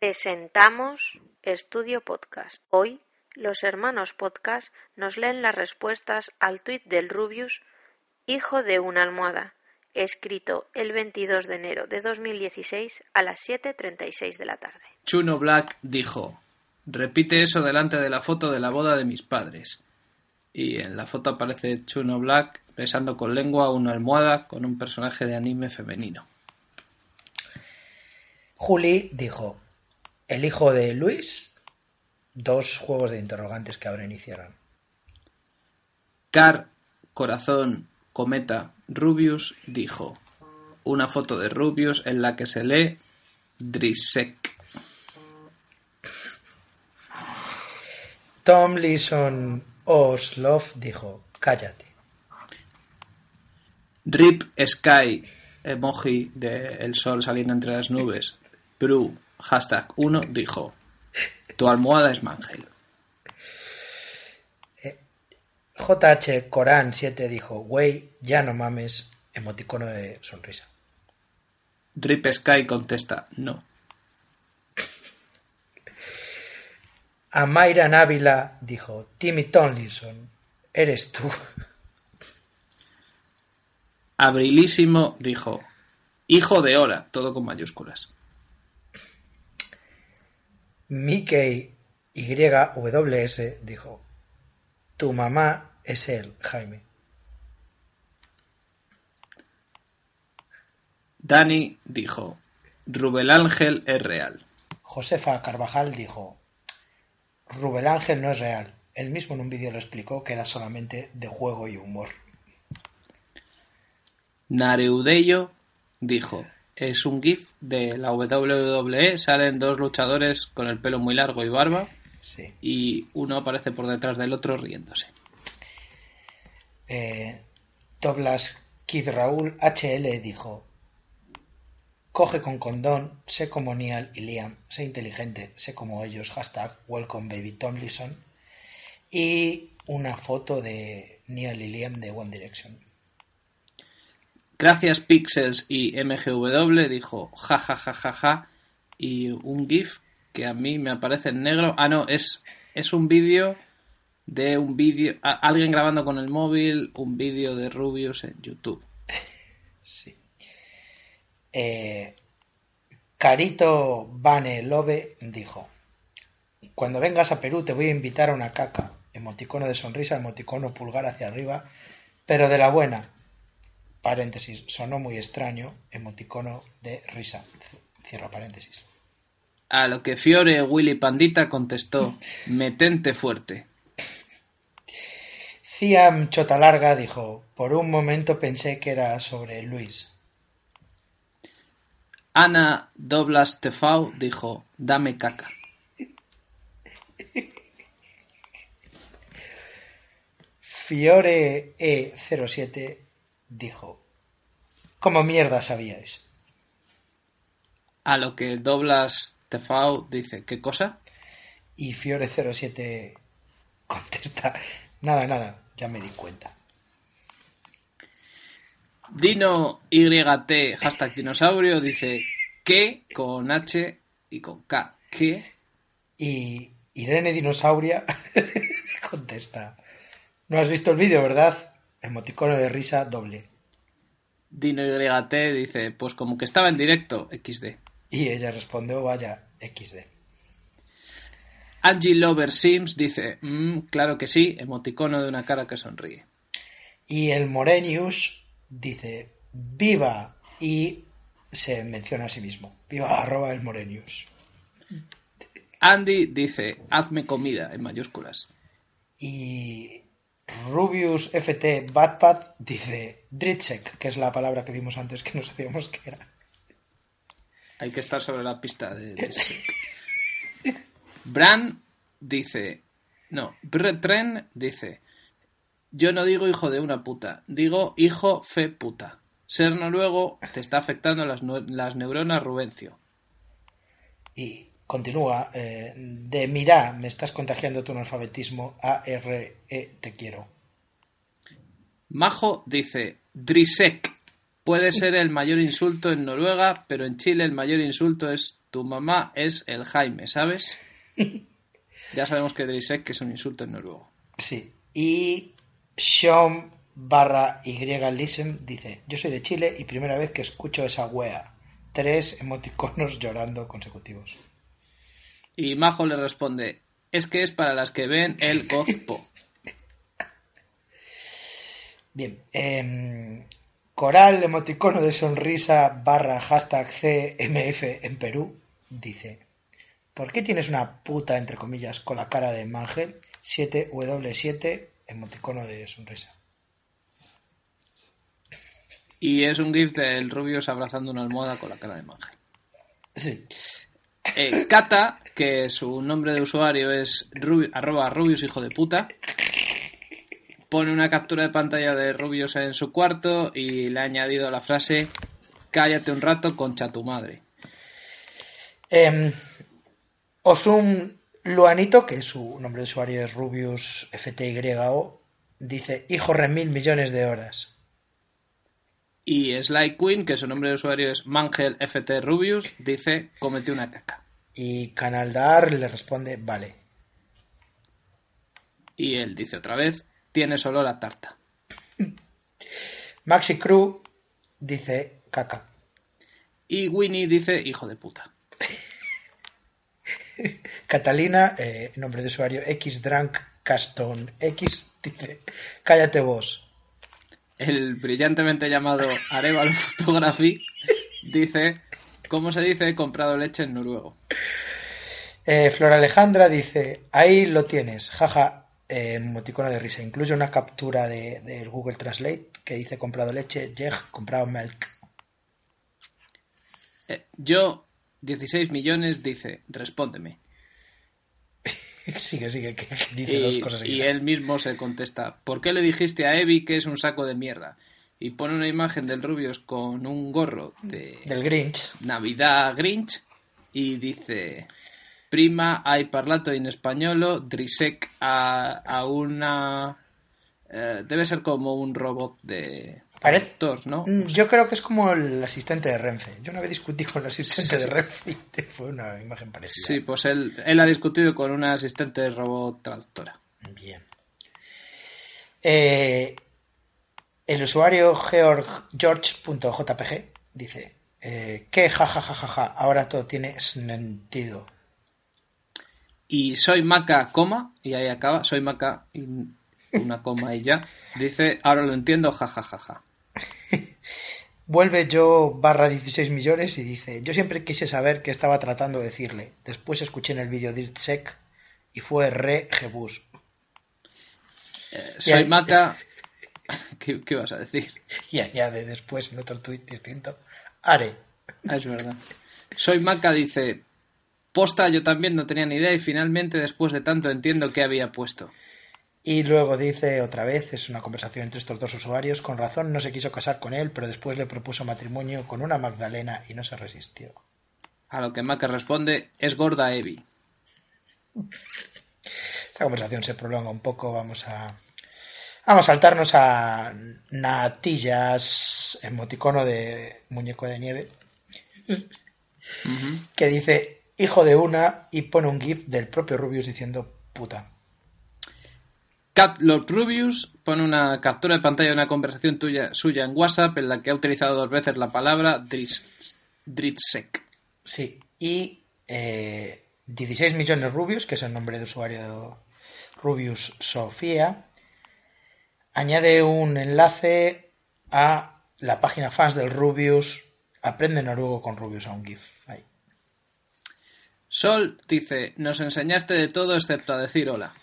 Presentamos Estudio Podcast. Hoy, los hermanos Podcast nos leen las respuestas al tuit del Rubius, hijo de una almohada, escrito el 22 de enero de 2016 a las 7.36 de la tarde. Chuno Black dijo, repite eso delante de la foto de la boda de mis padres. Y en la foto aparece Chuno Black besando con lengua una almohada con un personaje de anime femenino. Juli dijo, el hijo de Luis, dos juegos de interrogantes que ahora iniciarán. Car, corazón, cometa, Rubius dijo, una foto de Rubius en la que se lee Drisek. Tom Leeson Oslov dijo, cállate. Rip Sky, emoji de el sol saliendo entre las nubes. Bru, hashtag 1, dijo, tu almohada es Mangel. JH Corán 7 dijo, güey, ya no mames, emoticono de sonrisa. Rip Sky contesta, no. Amaira Návila dijo, Timmy Tomlinson, eres tú. Abrilísimo dijo, hijo de hora, todo con mayúsculas. Mickey YWS dijo, tu mamá es él, Jaime. Dani dijo, Rubel Ángel es real. Josefa Carvajal dijo, Rubel Ángel no es real. Él mismo en un vídeo lo explicó que era solamente de juego y humor. Nareudeyo dijo, es un GIF de la WWE, salen dos luchadores con el pelo muy largo y barba Sí. y uno aparece por detrás del otro riéndose. Eh, Doblas Kid Raúl HL dijo, coge con condón, sé como Niall y Liam, sé inteligente, sé como ellos, hashtag Welcome Baby Tomlinson, y una foto de Niall y Liam de One Direction. Gracias Pixels y MGW dijo ja ja ja ja ja y un GIF que a mí me aparece en negro. Ah, no, es, es un vídeo de un vídeo, alguien grabando con el móvil un vídeo de Rubius en YouTube. Sí. Eh, Carito Bane Lobe dijo, cuando vengas a Perú te voy a invitar a una caca, emoticono de sonrisa, emoticono pulgar hacia arriba, pero de la buena, paréntesis, sonó muy extraño, emoticono de risa, cierra paréntesis. A lo que Fiore Willy Pandita contestó, metente fuerte. Ciam Chotalarga dijo, por un momento pensé que era sobre Luis. Ana Doblas Tefau dijo, dame caca. Fiore E07 dijo, ¿cómo mierda sabíais? A lo que Doblas Tefau dice, ¿qué cosa? Y Fiore07 contesta, nada, nada, ya me di cuenta. Dino YT, hashtag dinosaurio, dice que con H y con K. ¿Qué? Y Irene Dinosauria contesta, no has visto el vídeo, ¿verdad? Emoticono de risa doble. Dino YT dice, pues como que estaba en directo, XD. Y ella respondió, vaya, XD. Angie Lover Sims dice, "Mm, claro que sí, emoticono de una cara que sonríe. Y el Morenius dice, viva, y se menciona a sí mismo, viva arroba el Morenius. Andy dice, hazme comida, en mayúsculas. Y Rubius FT Batpad dice Dritzek, que es la palabra que vimos antes que no sabíamos qué era. Hay que estar sobre la pista de... Shrek. Bran dice, no, Bretren dice, yo no digo hijo de una puta, digo hijo fe puta. Ser noruego te está afectando las, las neuronas Rubencio. Y continúa, eh, de mira, me estás contagiando tu analfabetismo, A-R-E, te quiero. Majo dice, Drisek puede ser el mayor insulto en Noruega, pero en Chile el mayor insulto es Tu mamá es el Jaime, ¿sabes? ya sabemos que Drisek es un insulto en noruego. Sí. Y Sean barra Y Listen dice, yo soy de Chile y primera vez que escucho esa wea. Tres emoticonos llorando consecutivos. Y Majo le responde, es que es para las que ven el Gozpo. Bien. em, Coral, emoticono de sonrisa barra hashtag CMF en Perú, dice, ¿por qué tienes una puta, entre comillas, con la cara de Mangel? 7W7, emoticono de sonrisa. Y es un gif del Rubius abrazando una almohada con la cara de Mangel. Sí. Eh, Kata, que su nombre de usuario es Rubi- arroba Rubius hijo de puta, pone una captura de pantalla de Rubius en su cuarto y le ha añadido la frase cállate un rato, concha tu madre. Em, Osum Luanito, que su nombre de usuario es Rubius FTYO, dice, hijo re mil millones de horas. Y Sly Queen, que su nombre de usuario es Mangel FT Rubius, dice comete una caca. Y Canaldar le responde, vale. Y él dice otra vez, tienes olor a tarta. Maxi Crew dice, caca. Y Winnie dice hijo de puta. Catalina, eh, nombre de usuario Xdrank Caston X, dice, cállate vos. El brillantemente llamado Arevalo Photography dice, ¿cómo se dice he comprado leche en noruego? Eh, Flor Alejandra dice, ahí lo tienes, jaja, eh, emoticono de risa. Incluye una captura de, del Google Translate que dice comprado leche, jeg, comprado milk. Eh, yo, 16 millones, dice, respóndeme. sigue, sigue, que, dice dos Y, cosas y él mismo se contesta, ¿por qué le dijiste a Evi que es un saco de mierda? Y pone una imagen del Rubius con un gorro de Del Grinch. Navidad Grinch y dice, prima hai parlato in spagnolo, Drisek a, a una... eh, debe ser como un robot de Parece- ¿no? Mm, Yo creo que es como el asistente de Renfe. Yo una vez discutí con el asistente de Renfe y fue una imagen parecida. Sí, pues él, él ha discutido con una asistente de robot traductora. Bien. Eh, el usuario Georg, George.jpg dice eh, que jajajajaja, ahora todo tiene sentido. Y soy Maca, coma, y ahí acaba, soy Maca, y una coma y ya. Dice, ahora lo entiendo, jajajaja. Vuelve yo barra 16 millones y dice, yo siempre quise saber qué estaba tratando de decirle. Después escuché en el vídeo DirtSec y fue re Jebus. Eh, soy ahí- Maca... ¿Qué, ¿Qué vas a decir? Y añade después en otro tuit distinto, Are. Ah, es verdad. Soy Maca dice, posta, yo también no tenía ni idea y finalmente después de tanto entiendo qué había puesto. Y luego dice otra vez, es una conversación entre estos dos usuarios, con razón no se quiso casar con él, pero después le propuso matrimonio con una Magdalena y no se resistió. A lo que Maca responde, es gorda Evi. Esta conversación se prolonga un poco, vamos a... Vamos a saltarnos a Natillas, emoticono de muñeco de nieve, que dice hijo de una y pone un gif del propio Rubius diciendo puta. Cat Lord Rubius pone una captura de pantalla de una conversación tuya, suya en WhatsApp en la que ha utilizado dos veces la palabra Dris, Dritsek. Sí, y eh, 16 millones Rubius, que es el nombre de usuario Rubius Sofía, añade un enlace a la página fans del Rubius. Aprende noruego con Rubius a un GIF. Ahí. Sol dice, nos enseñaste de todo excepto a decir hola.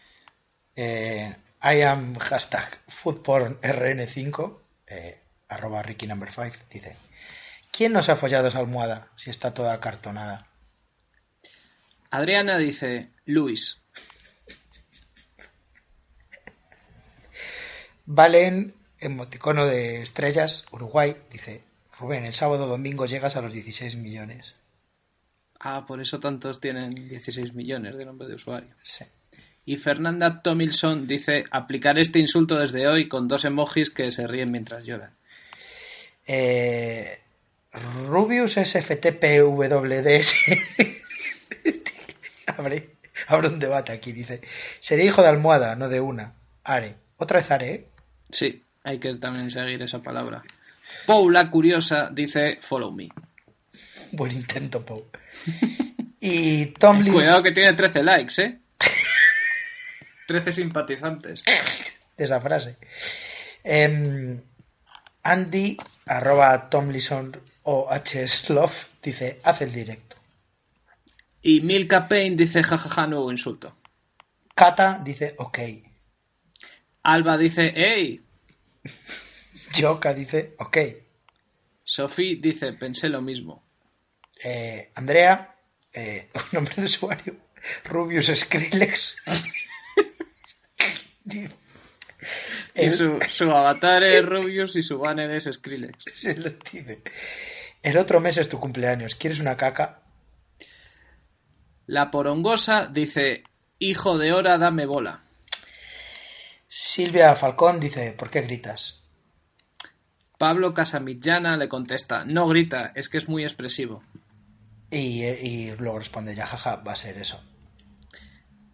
Eh, I am hashtag foodpornrn5 eh, arroba Ricky number 5 dice ¿Quién nos ha follado esa almohada si está toda acartonada? Adriana dice, Luis. Valen, emoticono de estrellas, Uruguay, dice Rubén, el sábado domingo llegas a los 16 millones. Ah, por eso tantos tienen 16 millones de nombre de usuario. Sí. Y Fernanda Tomilson dice, aplicar este insulto desde hoy con dos emojis que se ríen mientras lloran. Eh, Rubius SFTPWDS. abre, abre un debate aquí, dice. Sería hijo de almohada, no de una. Are. Otra vez Are, ¿eh? Sí, hay que también seguir esa palabra. Paula Curiosa dice follow me. Buen intento, Pau. Y Tom Lins- Cuidado que tiene 13 likes, ¿eh? 13 simpatizantes. esa frase. Em, Andy, arroba Tomlinson o Love, dice, haz el directo. Y Milka Payne dice jajaja nuevo insulto. Kata dice, ok. Alba dice hey. Joka dice, ok. Sophie dice pensé lo mismo. Eh, Andrea, eh, un nombre de usuario, Rubius Skrillex. Y su, su avatar es Rubius y su banner es Skrillex. se lo dice. El otro mes es tu cumpleaños. ¿Quieres una caca? La porongosa dice hijo de hora dame bola. Silvia Falcón dice, ¿por qué gritas? Pablo Casamillana le contesta no grita, es que es muy expresivo. Y, eh, y luego responde, ya jaja, va a ser eso.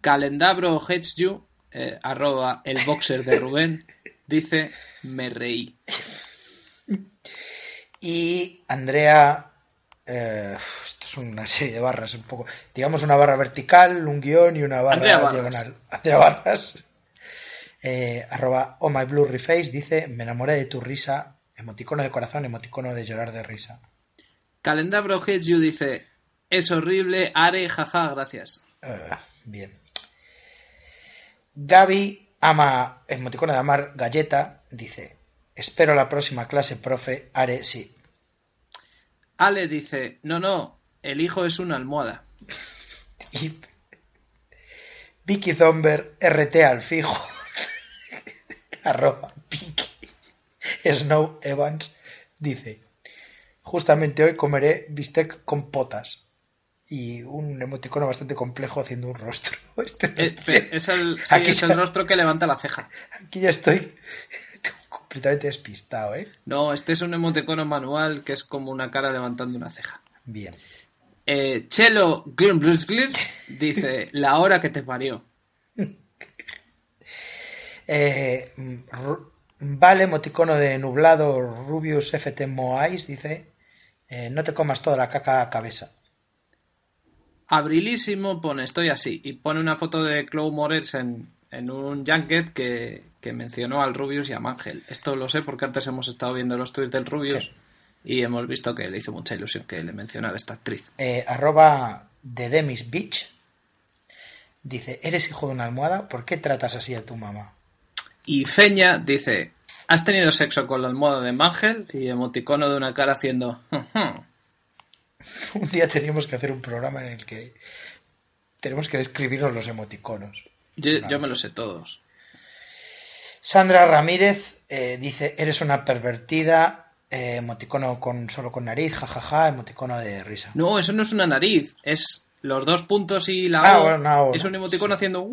Calendabro you, eh, arroba el boxer de Rubén, dice me reí. Y Andrea, eh, esto es una serie de barras, un poco, digamos una barra vertical, un guion y una barra Andrea Barras. diagonal. Andrea Barras, eh, arroba oh my blurry face, dice, me enamoré de tu risa, emoticono de corazón, emoticono de llorar de risa. Calendabro dice es horrible, are, jaja, gracias. Bien. Gaby ama, emoticono de amar galleta, dice, espero la próxima clase, profe, haré sí. Ale dice no, no, el hijo es una almohada. Y Vicky Zomber, RT al fijo, arroba Vicky Snow Evans, dice, justamente hoy comeré bistec con potas. Y un emoticono bastante complejo haciendo un rostro. Este Eh, pe- es el, sí, Aquí es el rostro que levanta la ceja. Aquí ya estoy completamente despistado, ¿eh? No, este es un emoticono manual que es como una cara levantando una ceja. Bien. Eh, Chelo Glus dice la hora que te parió. Eh, vale, emoticono de nublado Rubius FT Moais, dice, eh, no te comas toda la caca a cabeza. Abrilísimo pone estoy así y pone una foto de Chloe Moretz en, en un junket que, que mencionó al Rubius y a Mangel. Esto lo sé porque antes hemos estado viendo los tweets del Rubius Sí. y hemos visto que le hizo mucha ilusión que le mencionara esta actriz. Eh, arroba de Demis Beach, dice, ¿eres hijo de una almohada? ¿Por qué tratas así a tu mamá? Y Feña dice ¿Has tenido sexo con la almohada de Mangel? Y emoticono de una cara haciendo Un día teníamos que hacer un programa en el que tenemos que describirnos los emoticonos. yo, yo me lo sé todos. Sandra Ramírez eh, dice, eres una pervertida, eh, emoticono con solo con nariz, jajaja, emoticono de risa. No, eso no es una nariz, es los dos puntos y la Ah, O. bueno, no, es un emoticono sí. haciendo.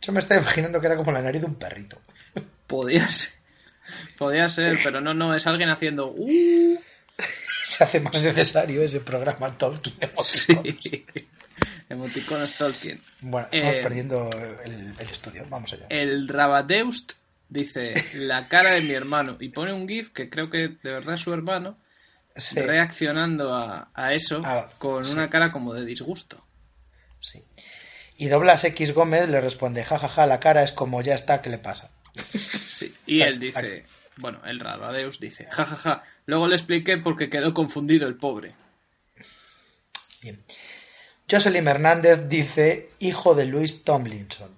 Yo me estaba imaginando que era como la nariz de un perrito. Podía ser. Podía ser, pero no, no, es alguien haciendo "Uh". Se hace más necesario ese programa Tolkien Sí. emoticonos. Emoticonos Tolkien. Bueno, estamos Eh, perdiendo el, el estudio. Vamos allá. El Rabadeust dice la cara de mi hermano y pone un GIF que creo que de verdad es su hermano Sí, reaccionando a, a eso Ah, con sí. una cara como de disgusto. sí. Y Doblas X Gómez le responde, jajaja, la cara es como ya está, ¿qué le pasa? Sí. Y él dice, bueno, el Rabadeus dice, jajaja, luego le expliqué porque quedó confundido el pobre. Bien. Jocelyn Hernández dice, hijo de Luis Tomlinson.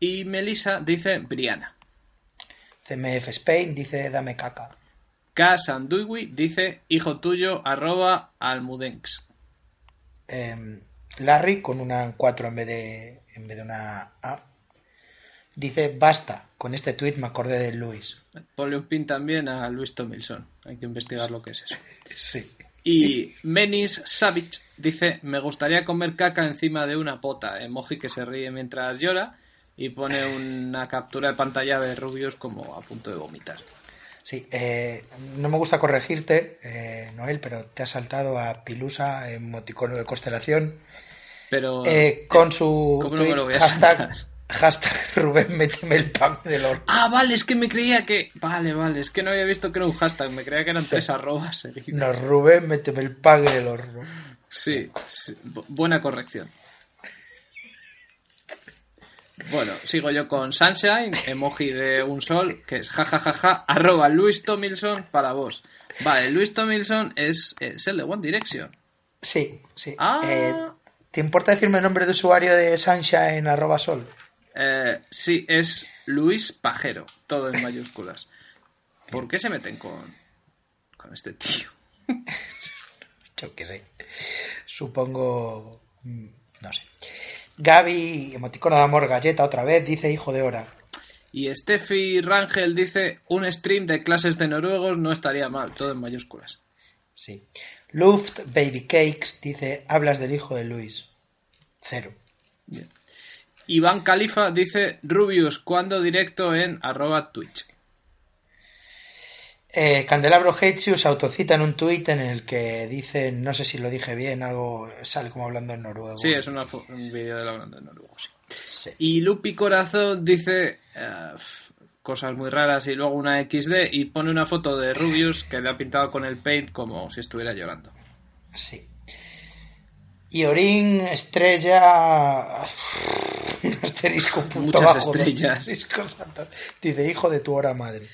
Y Melissa dice Briana. CMF Spain dice, dame caca. K. Sanduigui dice hijo tuyo arroba almudenx. Em, Larry, con una 4 en vez de, en vez de una A, dice, basta, con este tweet me acordé de Luis. Ponle un pin también a Luis Tomilson. Hay que investigar lo que es eso. Sí. Y Menis Savage dice, me gustaría comer caca encima de una pota. Emoji que se ríe mientras llora y pone una captura de pantalla de Rubius como a punto de vomitar. Sí, eh, no me gusta corregirte, eh, Noel, pero te has saltado a Pilusa, emoticono de constelación, Pero. eh, con su ¿Cómo no me tweet, hashtag? Hashtag Rubén, méteme el pan del horno. Ah, vale, es que me creía que. Vale, vale, es que no había visto que era un hashtag, me creía que eran Sí. tres arrobas. seguidas. No, Rubén, méteme el pan del horno. Sí, sí, bu- buena corrección. Bueno, sigo yo con Sunshine, emoji de un sol, que es jajajaja, arroba Luis Tomilson para vos. Vale, Luis Tomilson es, es el de One Direction. Sí, sí. Ah. Eh, ¿Te importa decirme el nombre de usuario de Sunshine arroba sol? Eh, sí, es Luis Pajero, todo en mayúsculas. ¿Por qué se meten con, con este tío? Yo qué sé. Supongo. mm, No sé. Gaby, emoticono de amor galleta otra vez, dice hijo de hora. Y Steffi Rangel dice, un stream de clases de noruegos no estaría mal, todo en mayúsculas. Sí. Luft Baby Cakes dice, hablas del hijo de Luis. Cero. Iván Califa dice, Rubius, ¿cuándo directo en arroba Twitch? Eh, Candelabro se autocita en un tuit en el que dice, no sé si lo dije bien, algo sale como hablando en noruego. Sí, es una un vídeo de la hablando en noruego, sí. Sí. Y Lupi Corazón dice eh, cosas muy raras y luego una XD y pone una foto de Rubius que le ha pintado con el paint como si estuviera llorando. Sí. Y Orin, estrella. Un asterisco punto Muchas bajo. estrellas. Dice, hijo de tu hora madre.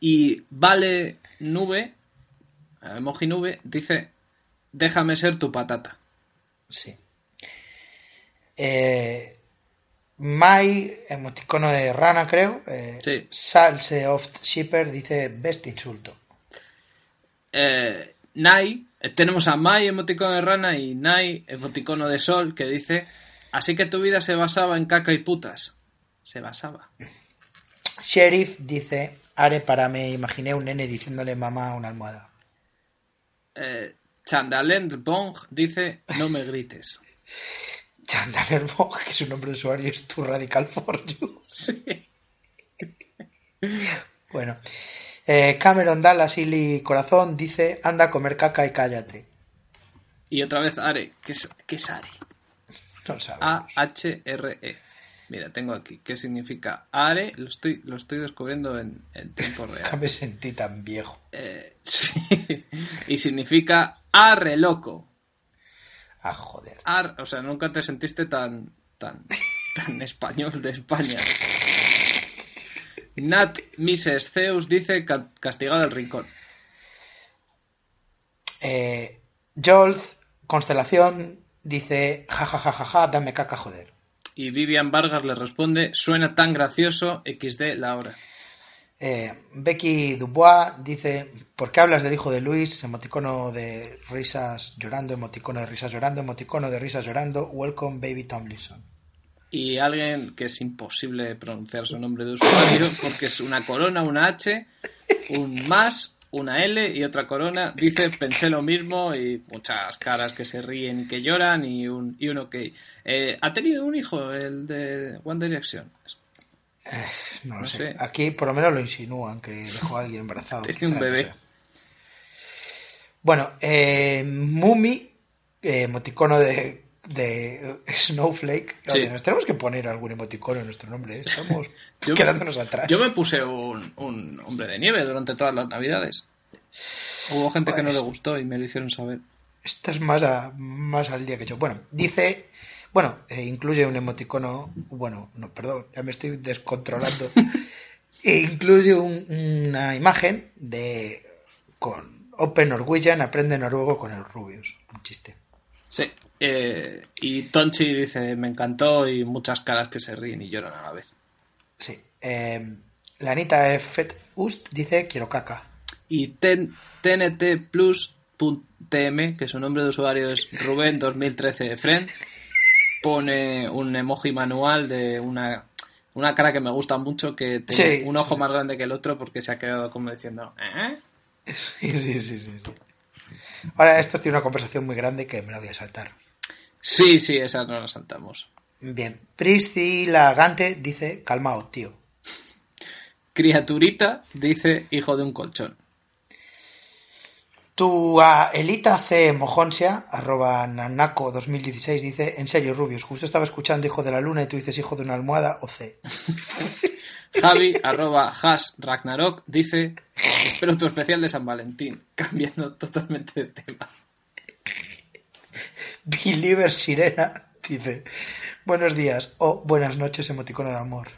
Y Vale Nube, eh, emoji nube, dice, déjame ser tu patata. Sí. Eh, Mai, emoticono de rana, creo. Eh, Sí. Salse of Shipper dice, best insulto. Eh, Nai, eh, tenemos a Mai, emoticono de rana, y Nai, emoticono de sol, que dice, así que tu vida se basaba en caca y putas. Se basaba. Sheriff dice, Are para me imaginé un nene diciéndole mamá a una almohada. Eh, Chandalend Bong dice, no me grites. Chandler Bog, que su nombre de usuario es tu radical for you. Bueno. Eh, Cameron Dallas y Corazón dice, anda a comer caca y cállate. Y otra vez Are, ¿qué es, qué es Are? A-H-R-E. Mira, tengo aquí. ¿Qué significa Are? Lo estoy, lo estoy descubriendo en, en tiempo real. me sentí tan viejo. Eh, sí. Y significa arre loco. Ah, joder. Ar, o sea, nunca te sentiste tan, tan, tan español de España. Nat Mises Zeus dice ca- castigado del rincón. Eh, Jolz, Constelación, dice, jajajajaja, dame caca, joder. Y Vivian Vargas le responde, suena tan gracioso, XD la hora. Eh, Becky Dubois dice, ¿por qué hablas del hijo de Luis? Emoticono de risas llorando, emoticono de risas llorando, emoticono de risas llorando, welcome baby Tomlinson. Y alguien que es imposible pronunciar su nombre de usuario porque es una corona, una H, un más, una L y otra corona. Dice, pensé lo mismo y muchas caras que se ríen y que lloran y un, y un ok. Eh, ¿Ha tenido un hijo el de One Direction? Eh, no lo sé. sé. Aquí por lo menos lo insinúan, que dejó a alguien embarazado. Tiene un no bebé. sé. Bueno, eh, Mumi, eh, emoticono de, de Snowflake. Sí. Nos tenemos que poner algún emoticono en nuestro nombre. ¿eh? Estamos Yo- quedándonos atrás. Yo me puse un, un hombre de nieve durante todas las navidades. Hubo gente que no le Joder, gustó y me lo hicieron saber. Estás más, a- más al día que yo. Bueno, dice, bueno, eh, incluye un emoticono, bueno, no, perdón, ya me estoy descontrolando. E incluye un- una imagen de con Open Norwegian, aprende noruego con el Rubius. Un chiste. Sí. eh, y Tonchi dice, me encantó y muchas caras que se ríen y lloran a la vez. Sí. Eh, la Anita Fet Ust dice, quiero caca. Y ten- TNT Plus.tm, que su nombre de usuario es Rubén 2013 Friend, pone un emoji manual de una, una cara que me gusta mucho, que tiene Sí, un ojo sí. más grande que el otro porque se ha quedado como diciendo, ¿eh? Sí, sí, sí, sí, sí. Ahora, esto tiene una conversación muy grande que me la voy a saltar. Sí, sí, esa no la saltamos. Bien. Priscila Gante dice, calmaos, tío. Criaturita dice hijo de un colchón. Tu a Elita C. Mojonsia, arroba Nanako 2016, dice, en serio, Rubius, justo estaba escuchando Hijo de la Luna y tú dices Hijo de una almohada o C. Javi, arroba Has Ragnarok, dice, espero tu especial de San Valentín, cambiando totalmente de tema. Believer Sirena dice, buenos días o buenas noches, emoticono de amor.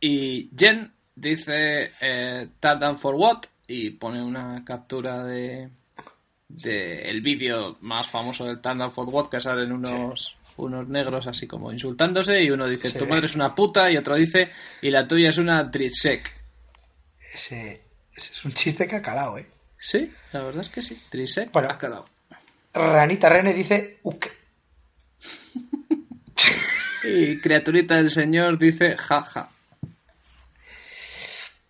Y Jen dice, eh, Tap down for what? Y pone una captura de, de el vídeo más famoso del Tandem for What que salen unos, unos negros así como insultándose y uno dice Sí. tu madre es una puta y otro dice y la tuya es una trisec. Ese, ese es un chiste que ha calado, ¿eh? Sí, la verdad es que sí. Trisec Bueno. ha quedado. Ranita Rene dice, uk. Y criaturita del señor dice jaja.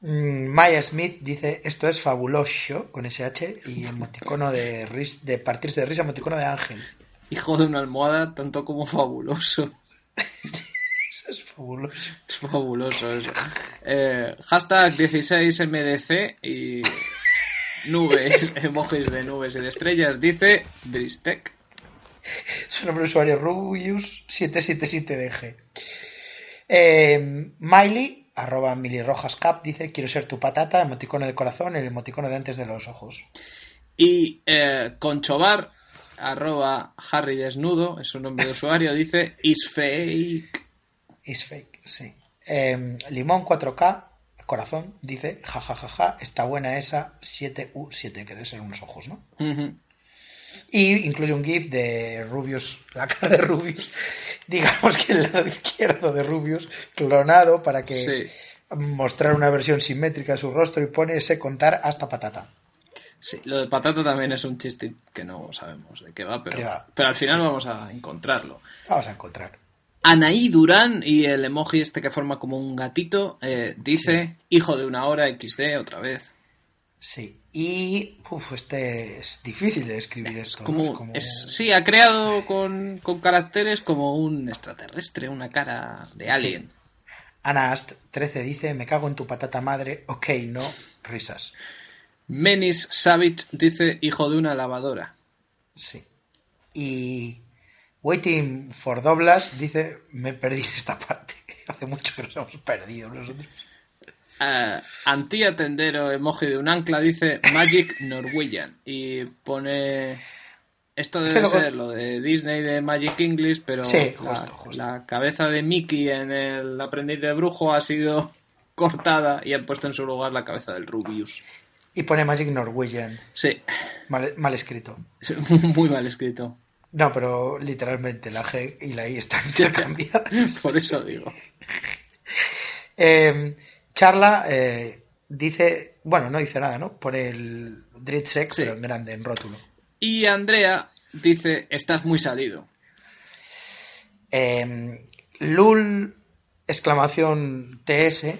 Mm, Maya Smith dice, esto es fabuloso, con SH, y emoticono de, ris- de partirse de risa, emoticono de ángel. Hijo de una almohada, tanto como fabuloso. Eso es fabuloso. Es fabuloso eso. Eh, hashtag 16MDC y nubes, emojis de nubes y de estrellas, dice Dristec. Su nombre de usuario Rubius777DG. Eh, Miley, arroba milirrojascap, dice, quiero ser tu patata, emoticono de corazón, el emoticono de antes de los ojos. Y eh, Conchobar, arroba Harry Desnudo, es su nombre de usuario, dice is fake. Is fake, sí. Eh, Limón 4K, corazón, dice, jajajaja, está buena esa 7U7, que debe ser unos ojos, ¿no? Y incluye un GIF de Rubius, la cara de Rubius, digamos que el lado izquierdo de Rubius, clonado para que Sí, mostrar una versión simétrica de su rostro y pone ese contar hasta patata. Sí. Lo de patata también es un chiste que no sabemos de qué va, pero, pero al final vamos a encontrarlo. Vamos a encontrar. Anaí Durán y el emoji este que forma como un gatito eh, dice hijo de una hora XD otra vez. Sí. Y uf, este es difícil de escribir esto. ¿no? Como, es- sí, ha creado con, con caracteres como un extraterrestre, una cara de alien. Ana Ast 13 dice, me cago en tu patata madre, ok, no, risas. Menis Savage dice hijo de una lavadora. Sí. Y Waiting for Doblas dice, me perdí en esta parte. Hace mucho que nos hemos perdido nosotros. Eh, Antía Tendero, emoji de un ancla, dice Magic Norwegian. Y pone. Esto debe lo- ser lo de Disney de Magic English, pero Sí, la, justo, justo. la cabeza de Mickey en el aprendiz de brujo ha sido cortada y han puesto en su lugar la cabeza del Rubius. Y pone Magic Norwegian. Sí, Mal, mal escrito. muy mal escrito. No, pero literalmente la G y la I están intercambiadas. Por eso digo. Eh, Charla eh, dice, bueno, no dice nada, ¿no? Pone el Dritsex, Sí. pero en grande, en rótulo. Y Andrea dice: Estás muy salido. Eh, Lul, exclamación TS,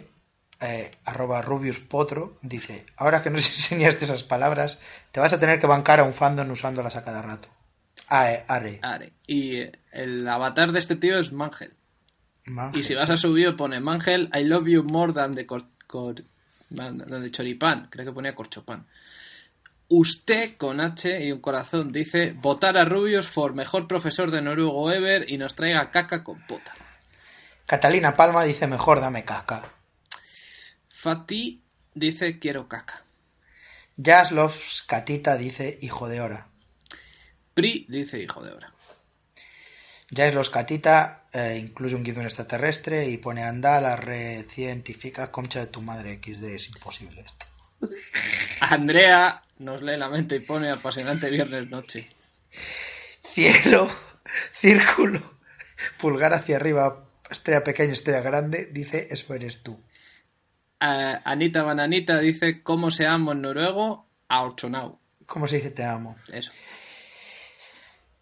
eh, arroba Rubius Potro, dice, ahora que nos enseñaste esas palabras, te vas a tener que bancar a un fandom usándolas a cada rato. Ae, are. Are. Y eh, el avatar de este tío es Mangel. Mangel, Y si vas a subir, pone Mangel, I love you more than the, cor- cor- than the choripán. Creo que ponía corchopán. Usted, con H y un corazón, dice votar a Rubius for mejor profesor de noruego ever y nos traiga caca con pota. Catalina Palma dice, mejor dame caca. Fati dice quiero caca. Jaslovs Catita dice, hijo de hora. Pri dice hijo de hora. Jaslovs Catita eh, incluye un guion extraterrestre y pone, anda, la red científica, concha de tu madre XD, es imposible esto. Andrea nos lee la mente y pone apasionante viernes noche. Cielo, círculo, pulgar hacia arriba, estrella pequeña, estrella grande, dice, eso eres tú. Eh, Anita Bananita dice cómo se amo en noruego a Orchonau. ¿Cómo se dice te amo? Eso.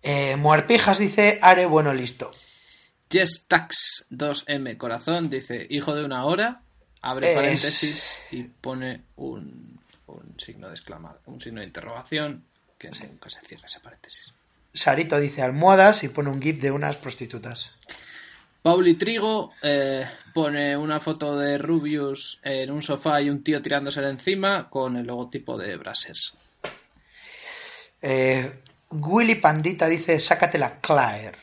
Eh, Muerpijas dice, are bueno listo. Jestax 2M Corazón dice hijo de una hora, abre Es- paréntesis y pone un, un signo de exclamación, un signo de interrogación que nunca se cierra ese paréntesis. Sarito dice almohadas y pone un gif de unas prostitutas. Pauli Trigo eh, pone una foto de Rubius en un sofá y un tío tirándosela encima con el logotipo de Brassers. Eh, Willy Pandita dice, sácatela Claire.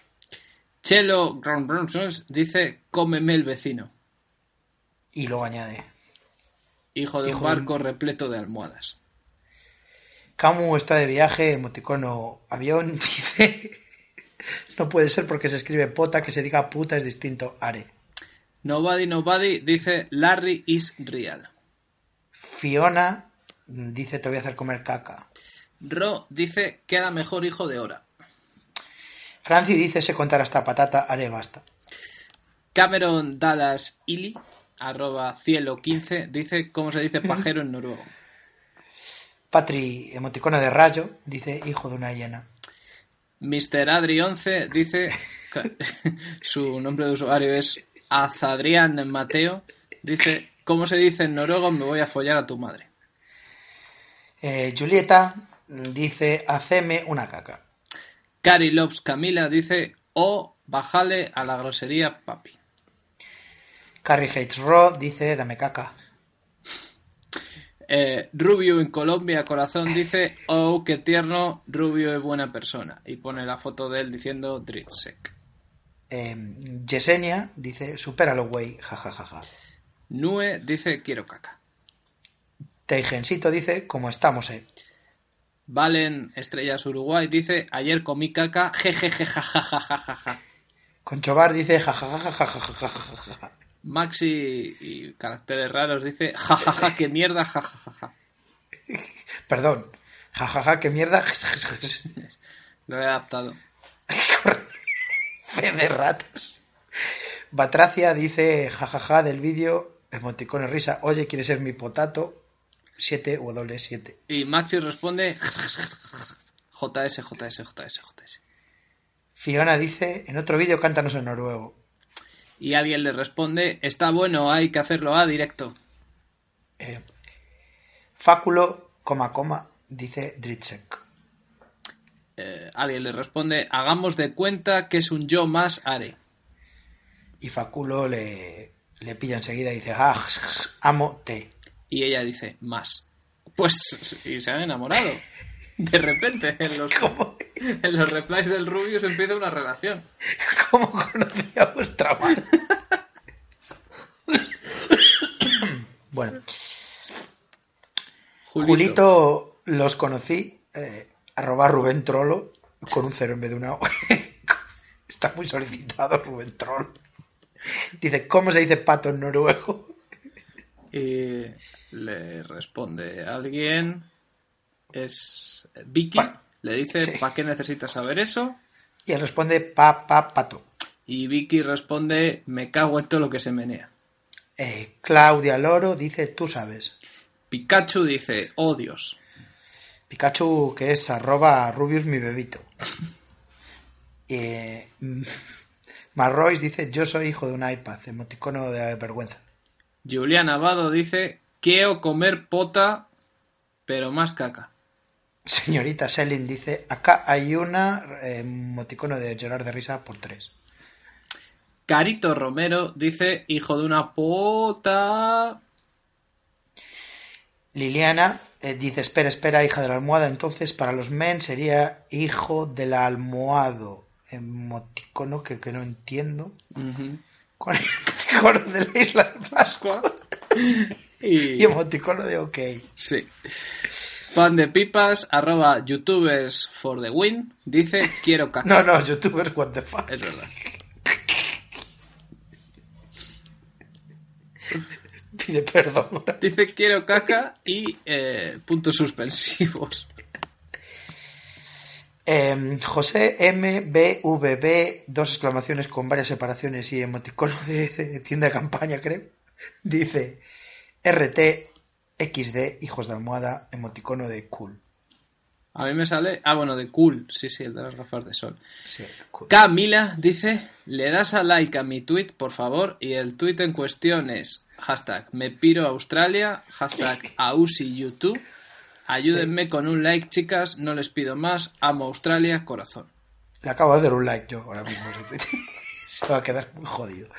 Chelo Ground Bronsons dice, cómeme el vecino. Y luego añade, Hijo de Hijo un de- barco repleto de almohadas. Camu está de viaje, emoticono avión, dice, no puede ser porque se escribe pota, que se diga puta es distinto, are. Nobody Nobody dice, Larry is real. Fiona dice, te voy a hacer comer caca. Ro dice, queda mejor hijo de hora. Franci dice, se contar hasta patata, are basta. Cameron Dallas Illy, arroba cielo 15, dice, ¿cómo se dice pajero en noruego? Patri, emoticono de rayo, dice, hijo de una hiena. Mr. Adri11 dice, su nombre de usuario es Azadrian Mateo, dice, ¿cómo se dice en noruego me voy a follar a tu madre? Eh, Julieta dice, haceme una caca. Cari Loves Camila dice, o bájale a la grosería papi. Carrie Hates Raw dice, dame caca. Eh, Rubio en Colombia Corazón dice, oh, qué tierno, Rubio es buena persona. Y pone la foto de él diciendo Dritzek. Eh, Yesenia dice, supéralo, güey, jajajaja. Ja. Nue dice, quiero caca. Teigencito dice, como estamos, eh. Valen Estrellas Uruguay dice, ayer comí caca, jejeje, jajajajaja. Conchobar dice, jajajajajaja. Maxi y caracteres raros dice, jajaja, qué mierda, jajajaja. Perdón. Jajaja, qué mierda. Lo he adaptado. Fe de ratas. Batracia dice, jajaja, del vídeo, emoticono de risa. Oye, ¿quieres ser mi potato? 7W7. Y Maxi responde, JS, JS, JS, JS. Fiona dice, en otro vídeo cántanos en noruego. Y alguien le responde, está bueno, hay que hacerlo a directo. Eh, Fáculo, coma, coma, dice Dritsek. Eh, alguien le responde, hagamos de cuenta que es un yo más Are. Y Fáculo le, le pilla enseguida y dice, ah, amo te. Y ella dice, más. Pues, y se han enamorado. De repente, en los, ¿Cómo, en los replies del Rubio se empieza una relación. cómo conocí a vuestra madre? bueno, Julito. Julito los conocí, eh, arroba Rubén Trollo, con un cero en vez de una. Está muy solicitado Rubén Trollo. Dice, ¿cómo se dice pato en noruego? Y le responde alguien, es Vicky, Pa- le dice, sí. ¿para qué necesitas saber eso? Y él responde, pa, pa, pato. Y Vicky responde, me cago en todo lo que se menea. Eh, Claudia Loro dice, tú sabes. Pikachu dice, oh Dios. Pikachu, que es arroba Rubius mi bebito. Eh, mm, Marrois dice, yo soy hijo de un iPad, emoticono de vergüenza. Julián Abado dice, quiero comer pota, pero más caca. Señorita Selin dice, acá hay una eh, emoticono de llorar de risa por tres. Carito Romero dice, hijo de una pota. Liliana eh, dice, espera, espera, hija de la almohada, entonces para los men sería hijo de la almohado. Emoticono que, que no entiendo. Con el emoticono de la isla de Pascua. Y Y emoticono de ok. sí. Pan de pipas, arroba youtubers for the win, dice, quiero caca. No, no, youtubers, what the fuck. Es verdad. Pide perdón. Dice, quiero caca y eh, puntos suspensivos. Eh, José MBVB, dos exclamaciones con varias separaciones y emoticono de, de tienda de campaña, creo. Dice RT XD, hijos de almohada, emoticono de cool. A mí me sale, ah bueno, de cool, sí, sí, el de las gafas de sol. Sí, cool. Camila dice, le das a like a mi tweet, por favor, y el tweet en cuestión es hashtag me piro Australia, hashtag ausi YouTube. Ayúdenme con un like, chicas, no les pido más, amo Australia, corazón. Le acabo de dar un like yo ahora mismo. Se va a quedar muy jodido.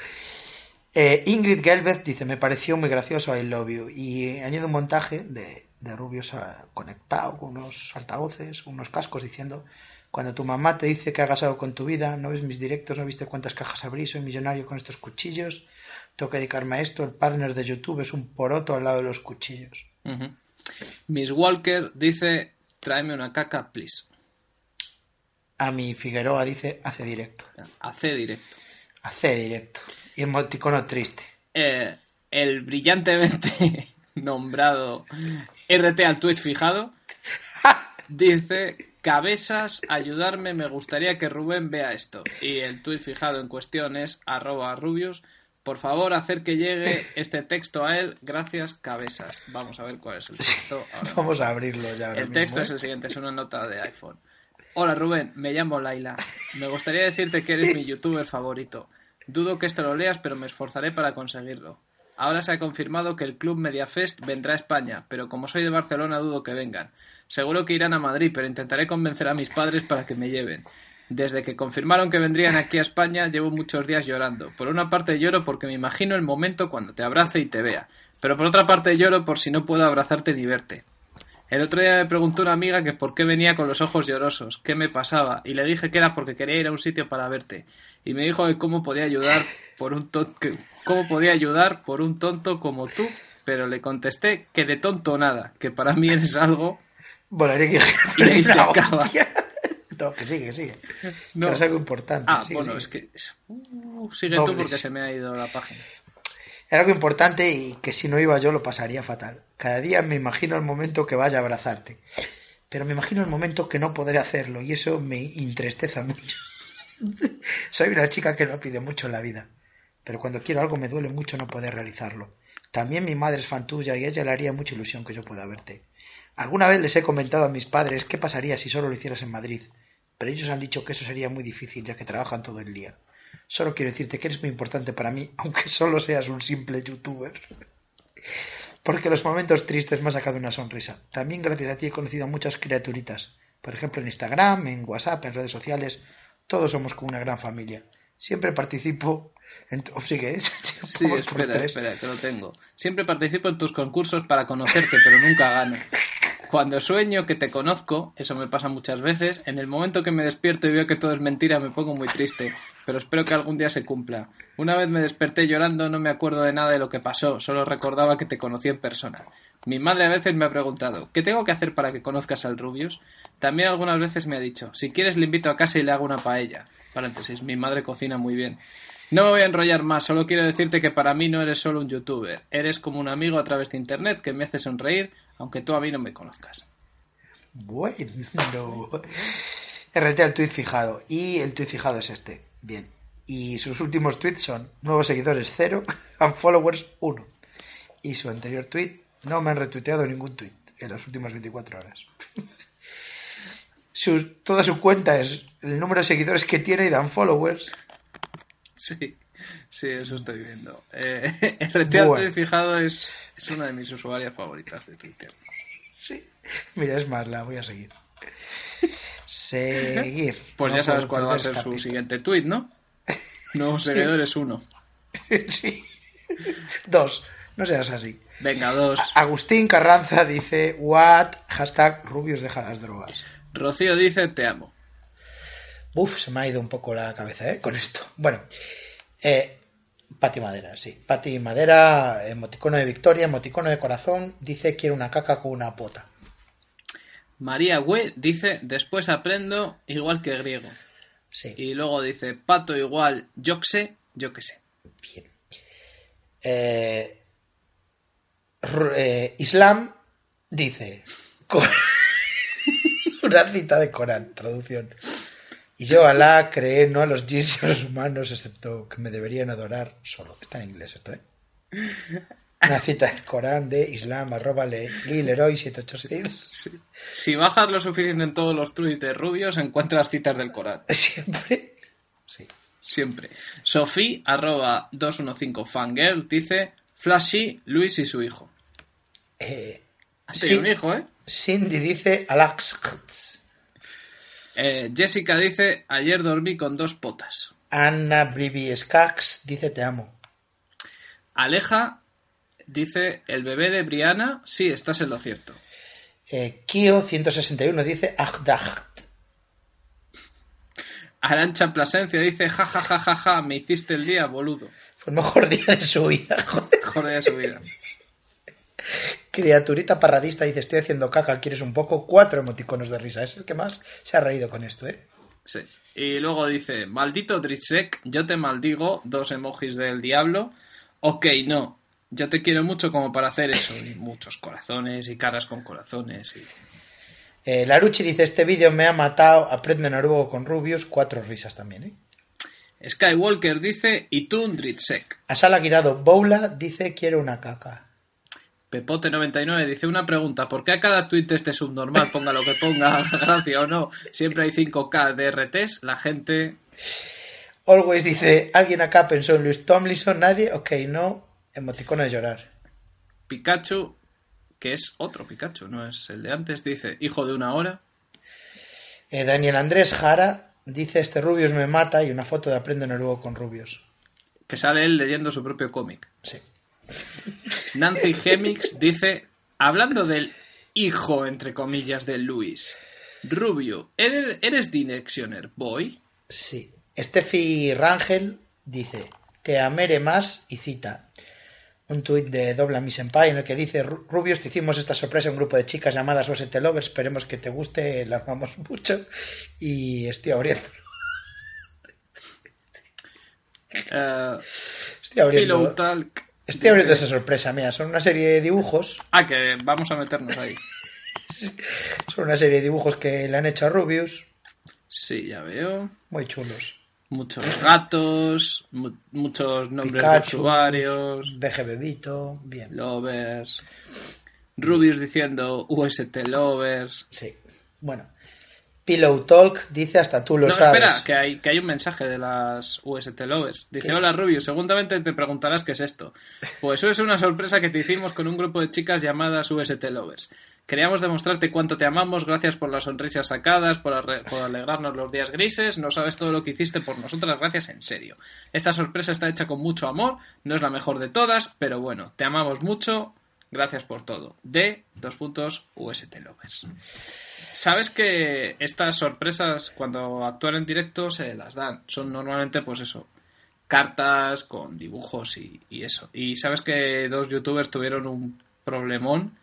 Eh, Ingrid Gelbert dice, me pareció muy gracioso I Love You. Y añade un montaje de, de rubios a- conectado con unos altavoces, unos cascos diciendo, cuando tu mamá te dice que hagas algo con tu vida, no ves mis directos, no viste cuántas cajas abrí, soy millonario con estos cuchillos, tengo que dedicarme a esto, el partner de YouTube es un poroto al lado de los cuchillos. Miss Walker dice, tráeme una caca, please. A mi Figueroa dice, hace directo. Hace directo. Hace directo. Y emoticono triste. Eh, el brillantemente nombrado RT al tweet fijado dice cabezas ayudarme me gustaría que Rubén vea esto y el tweet fijado en cuestión es arroba rubius por favor hacer que llegue este texto a él gracias cabezas vamos a ver cuál es el texto ahora Vamos a abrirlo ya. ahora el mismo, texto ¿eh? es el siguiente, es una nota de iPhone. Hola Rubén, me llamo Laila. Me gustaría decirte que eres mi youtuber favorito. Dudo que esto lo leas, pero me esforzaré para conseguirlo. Ahora se ha confirmado que el Club Mediafest vendrá a España, pero como soy de Barcelona dudo que vengan. Seguro que irán a Madrid, pero intentaré convencer a mis padres para que me lleven. Desde que confirmaron que vendrían aquí a España, llevo muchos días llorando. Por una parte lloro porque me imagino el momento cuando te abrace y te vea, pero por otra parte lloro por si no puedo abrazarte ni verte. El otro día me preguntó una amiga que por qué venía con los ojos llorosos, qué me pasaba, y le dije que era porque quería ir a un sitio para verte. Y me dijo que cómo podía ayudar por un tonto, cómo podía ayudar por un tonto como tú, pero le contesté que de tonto nada, que para mí eres algo. Volaría que Y ahí se una acaba. hostia. No, que sigue, que sigue. No. Es algo importante. Ah, sigue, bueno, sigue. es que uh, sigue tú porque se me ha ido la página. Era algo importante y que si no iba yo lo pasaría fatal. Cada día me imagino el momento que vaya a abrazarte. Pero me imagino el momento que no podré hacerlo y eso me entristeza mucho. Soy una chica que no pide mucho en la vida. Pero cuando quiero algo me duele mucho no poder realizarlo. También mi madre es fan tuya y ella le haría mucha ilusión que yo pueda verte. Alguna vez les he comentado a mis padres qué pasaría si solo lo hicieras en Madrid, pero ellos han dicho que eso sería muy difícil ya que trabajan todo el día. Solo quiero decirte que eres muy importante para mí, aunque solo seas un simple youtuber. Porque los momentos tristes me han sacado una sonrisa. También gracias a ti he conocido a muchas criaturitas. Por ejemplo, en Instagram, en WhatsApp, en redes sociales. Todos somos como una gran familia. Siempre participo en... Oh, sigue, ¿eh? Sí, espera, espera, que lo tengo. Siempre participo en tus concursos para conocerte, pero nunca gano. Cuando sueño que te conozco, eso me pasa muchas veces, en el momento que me despierto y veo que todo es mentira me pongo muy triste, pero espero que algún día se cumpla. Una vez me desperté llorando, no me acuerdo de nada de lo que pasó, solo recordaba que te conocí en persona. Mi madre a veces me ha preguntado, ¿qué tengo que hacer para que conozcas al Rubius? También algunas veces me ha dicho, si quieres le invito a casa y le hago una paella. Paréntesis, mi madre cocina muy bien. No me voy a enrollar más, solo quiero decirte que para mí no eres solo un youtuber, eres como un amigo a través de internet que me hace sonreír, aunque tú a mí no me conozcas. Bueno. RT al tweet fijado. Y el tweet fijado es este. Bien. Y sus últimos tweets son nuevos seguidores 0, and followers 1. Y su anterior tweet, no me han retuiteado ningún tweet en las últimas 24 horas. Su- toda su cuenta es el número de seguidores que tiene y dan followers. Sí, sí, eso estoy viendo. Eh, Bueno. tweet fijado es, es una de mis usuarias favoritas de Twitter. Sí. Mira, es más, la voy a seguir. Seguir. Pues No ya sabes cuál va a ser su siguiente tweet, ¿no? Nuevos seguidores uno. sí. Dos. No seas así. Venga, dos. Agustín Carranza dice, what, hashtag Rubios deja las drogas. Rocío dice te amo. Uf, se me ha ido un poco la cabeza, ¿eh? Con esto. Bueno, eh, Pati Madera, sí. Pati Madera, emoticono de victoria, emoticono de corazón, dice quiere una caca con una pota. María Hue dice después aprendo igual que griego. Sí, Y luego dice pato igual yo que sé, yo que sé. bien. Eh, eh, Islam dice una cita de Corán, traducción. Y yo, Alá, creé no a los jeans y a los humanos, excepto que me deberían adorar solo. Está en inglés esto, ¿eh? Una cita del Corán de Islam, arroba le, Leroy 786. Si bajas lo suficiente en todos los tweets de rubios, encuentras citas del Corán. Siempre. Sí. Siempre. Sofía, arroba 215 fangirl, dice Flashy, Luis y su hijo. Eh, Sí. un hijo, ¿eh? Cindy dice Alax. Eh, Jessica dice, ayer dormí con dos potas. Anna Brivi Skax dice te amo. Aleja dice, el bebé de Brianna, sí, estás en lo cierto. Eh, Kio 161 dice Agdacht. Arancha Plasencia dice, ja, ja, ja, ja, ja, me hiciste el día, boludo. Fue el mejor día de su vida, joder. Mejor día de su vida. Criaturita parradista dice, estoy haciendo caca, ¿quieres un poco? Cuatro emoticonos de risa. Es el que más se ha reído con esto, ¿eh? Sí. Y luego dice, maldito Drisek, yo te maldigo, dos emojis del diablo. Ok, no, yo te quiero mucho como para hacer eso. Y muchos corazones y caras con corazones. Y... Eh, Laruchi dice, este vídeo me ha matado, aprende noruego con Rubius, cuatro risas también, ¿eh? Skywalker dice, y tú un Drisek. Asala Guirado Boula dice, quiero una caca. Pepote99 dice una pregunta, ¿por qué a cada tweet de este subnormal, ponga lo que ponga, gracia o no, siempre hay 5K de RTs? La gente... Always dice, ¿alguien acá pensó en Luis Tomlinson? ¿Nadie? Ok, no. Emoticono de llorar. Pikachu, que es otro Pikachu, no es el de antes, dice, hijo de una hora. Eh, Daniel Andrés Jara dice, este Rubius me mata y una foto de Aprende Noruego con Rubius. Que sale él leyendo su propio cómic. Sí. Nancy Hemix dice, hablando del hijo, entre comillas, de Luis. Rubio, ¿eres, eres Directioner Boy? Sí. Steffi Rangel dice, te ameré más y cita un tuit de Dobla Mi Senpai en el que dice Rubius, te hicimos esta sorpresa a un grupo de chicas llamadas Osete Lovers, esperemos que te guste, la amamos mucho y estoy abriendo. Eh, Estoy abriendo, Talk. estoy abriendo esa sorpresa, mira, son una serie de dibujos, Ah, que vamos a meternos ahí. son una serie de dibujos que le han hecho a Rubius, Sí, ya veo. muy chulos. Muchos gatos, mu- muchos nombres de usuarios, BG Bebito, bien. lovers. Rubius diciendo UST lovers. Sí. Bueno. Pillow Talk dice hasta tú lo no, sabes. espera, que hay, que hay un mensaje de las UST Lovers. Dice, ¿Qué? hola Rubius, segundamente te preguntarás qué es esto. Pues eso es una sorpresa que te hicimos con un grupo de chicas llamadas UST Lovers. Queríamos demostrarte cuánto te amamos, gracias por las sonrisas sacadas, por, por alegrarnos los días grises, no sabes todo lo que hiciste por nosotras, gracias en serio. Esta sorpresa está hecha con mucho amor, no es la mejor de todas, pero bueno, te amamos mucho, gracias por todo. De dos puntos UST Lovers. Sabes que estas sorpresas cuando actúan en directo se las dan. Son normalmente, pues eso, cartas con dibujos y, eso. Y sabes que dos youtubers tuvieron un problemón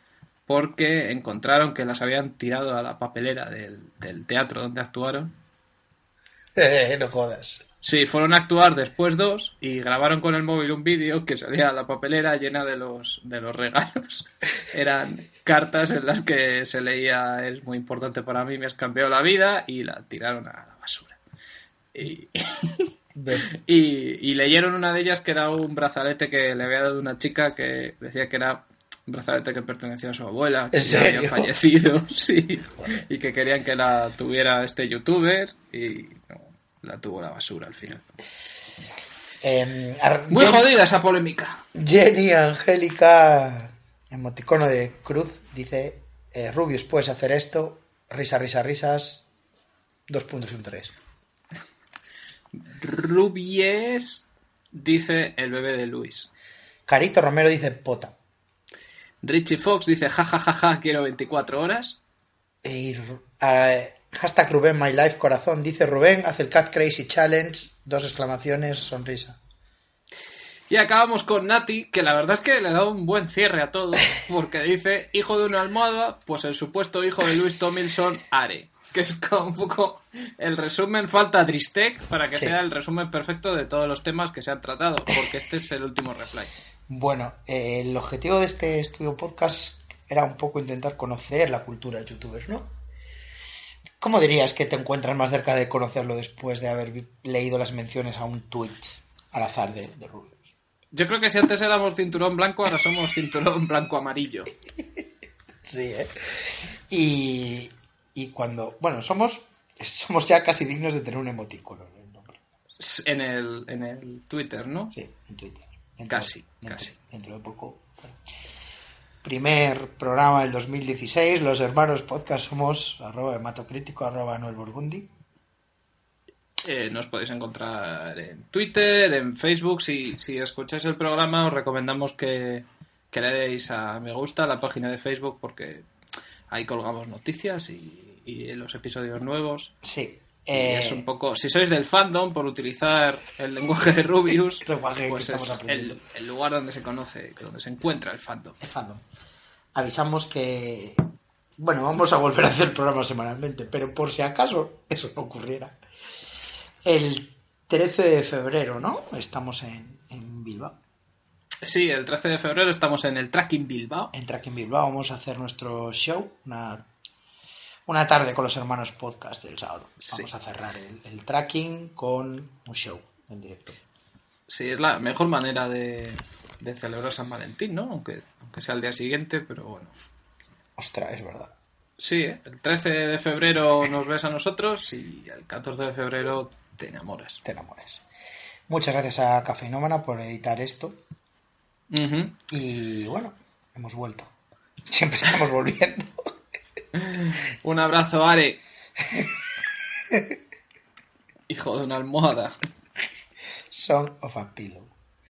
porque encontraron que las habían tirado a la papelera del, del teatro donde actuaron. no jodas. Sí, fueron a actuar después dos y grabaron con el móvil un vídeo que salía a la papelera llena de los, de los regalos. Eran cartas en las que se leía es muy importante para mí, me has cambiado la vida y la tiraron a la basura. Y, y, y leyeron una de ellas que era un brazalete que le había dado una chica que decía que era un brazalete que pertenecía a su abuela, que ¿En ya había fallecido, sí, y que querían que la tuviera este youtuber y no, la tuvo la basura al final. em, Muy jodida esa polémica. Jenny Angélica, emoticono de cruz, dice: eh, Rubius, puedes hacer esto. Risa, risa, risas. Dos puntos y un tres. Rubies dice el bebé de Luis. Carito Romero dice: Pota. Richie Fox dice jajajaja, quiero 24 horas. Y, eh, hashtag Rubén My Life Corazón dice: Rubén, hace el Cat Crazy Challenge. Dos exclamaciones, sonrisa. Y acabamos con Nati, que la verdad es que le da un buen cierre a todo, porque dice, hijo de una almohada, pues el supuesto hijo de Luis Tomilson, Are. Que es como un poco el resumen, falta Dristec para que Sí. sea el resumen perfecto de todos los temas que se han tratado, porque este es el último reply. Bueno, eh, el objetivo de este estudio podcast era un poco intentar conocer la cultura de youtubers, ¿no? ¿Cómo dirías que te encuentras más cerca de conocerlo después de haber leído las menciones a un tweet al azar de, de Rubius? Yo creo que si antes éramos cinturón blanco, ahora somos cinturón blanco-amarillo. Sí, ¿eh? Y, y cuando, bueno, somos, somos ya casi dignos de tener un emoticono en el nombre. En el, en el Twitter, ¿no? Sí, en Twitter. Dentro- Casi, dentro- casi. Dentro de poco. bueno. Primer programa del 2016, los hermanos podcast somos arroba hematocrítico, arroba Noel Burgundi. Eh, nos podéis encontrar en Twitter, en Facebook. Si, si escucháis el programa, os recomendamos que, que le deis a me gusta a la página de Facebook porque ahí colgamos noticias y, y los episodios nuevos. Sí. Y eh, es un poco, si sois del fandom, por utilizar el lenguaje de Rubius, pues es el, el lugar donde se conoce, donde se encuentra el fandom. de fandom. Avisamos que. Bueno, vamos a volver a hacer programas semanalmente, pero por si acaso eso no ocurriera. El 13 de febrero, ¿no? Estamos en, en Bilbao. Sí, el 13 de febrero estamos en el Tracking Bilbao. En Tracking Bilbao vamos a hacer nuestro show, una, una tarde con los hermanos podcast del sábado. Sí. Vamos a cerrar el, el tracking con un show en directo. Sí, es la mejor manera de, de celebrar San Valentín, ¿no? Aunque, aunque sea el día siguiente, pero bueno. Ostras, es verdad. Sí, ¿eh? el 13 de febrero nos ves a nosotros y el 14 de febrero te enamoras. Te enamores. Muchas gracias a Cafeinómana por editar esto. Y bueno, hemos vuelto. Siempre estamos volviendo. Un abrazo, Are. Hijo de una almohada. Song of a Pillow.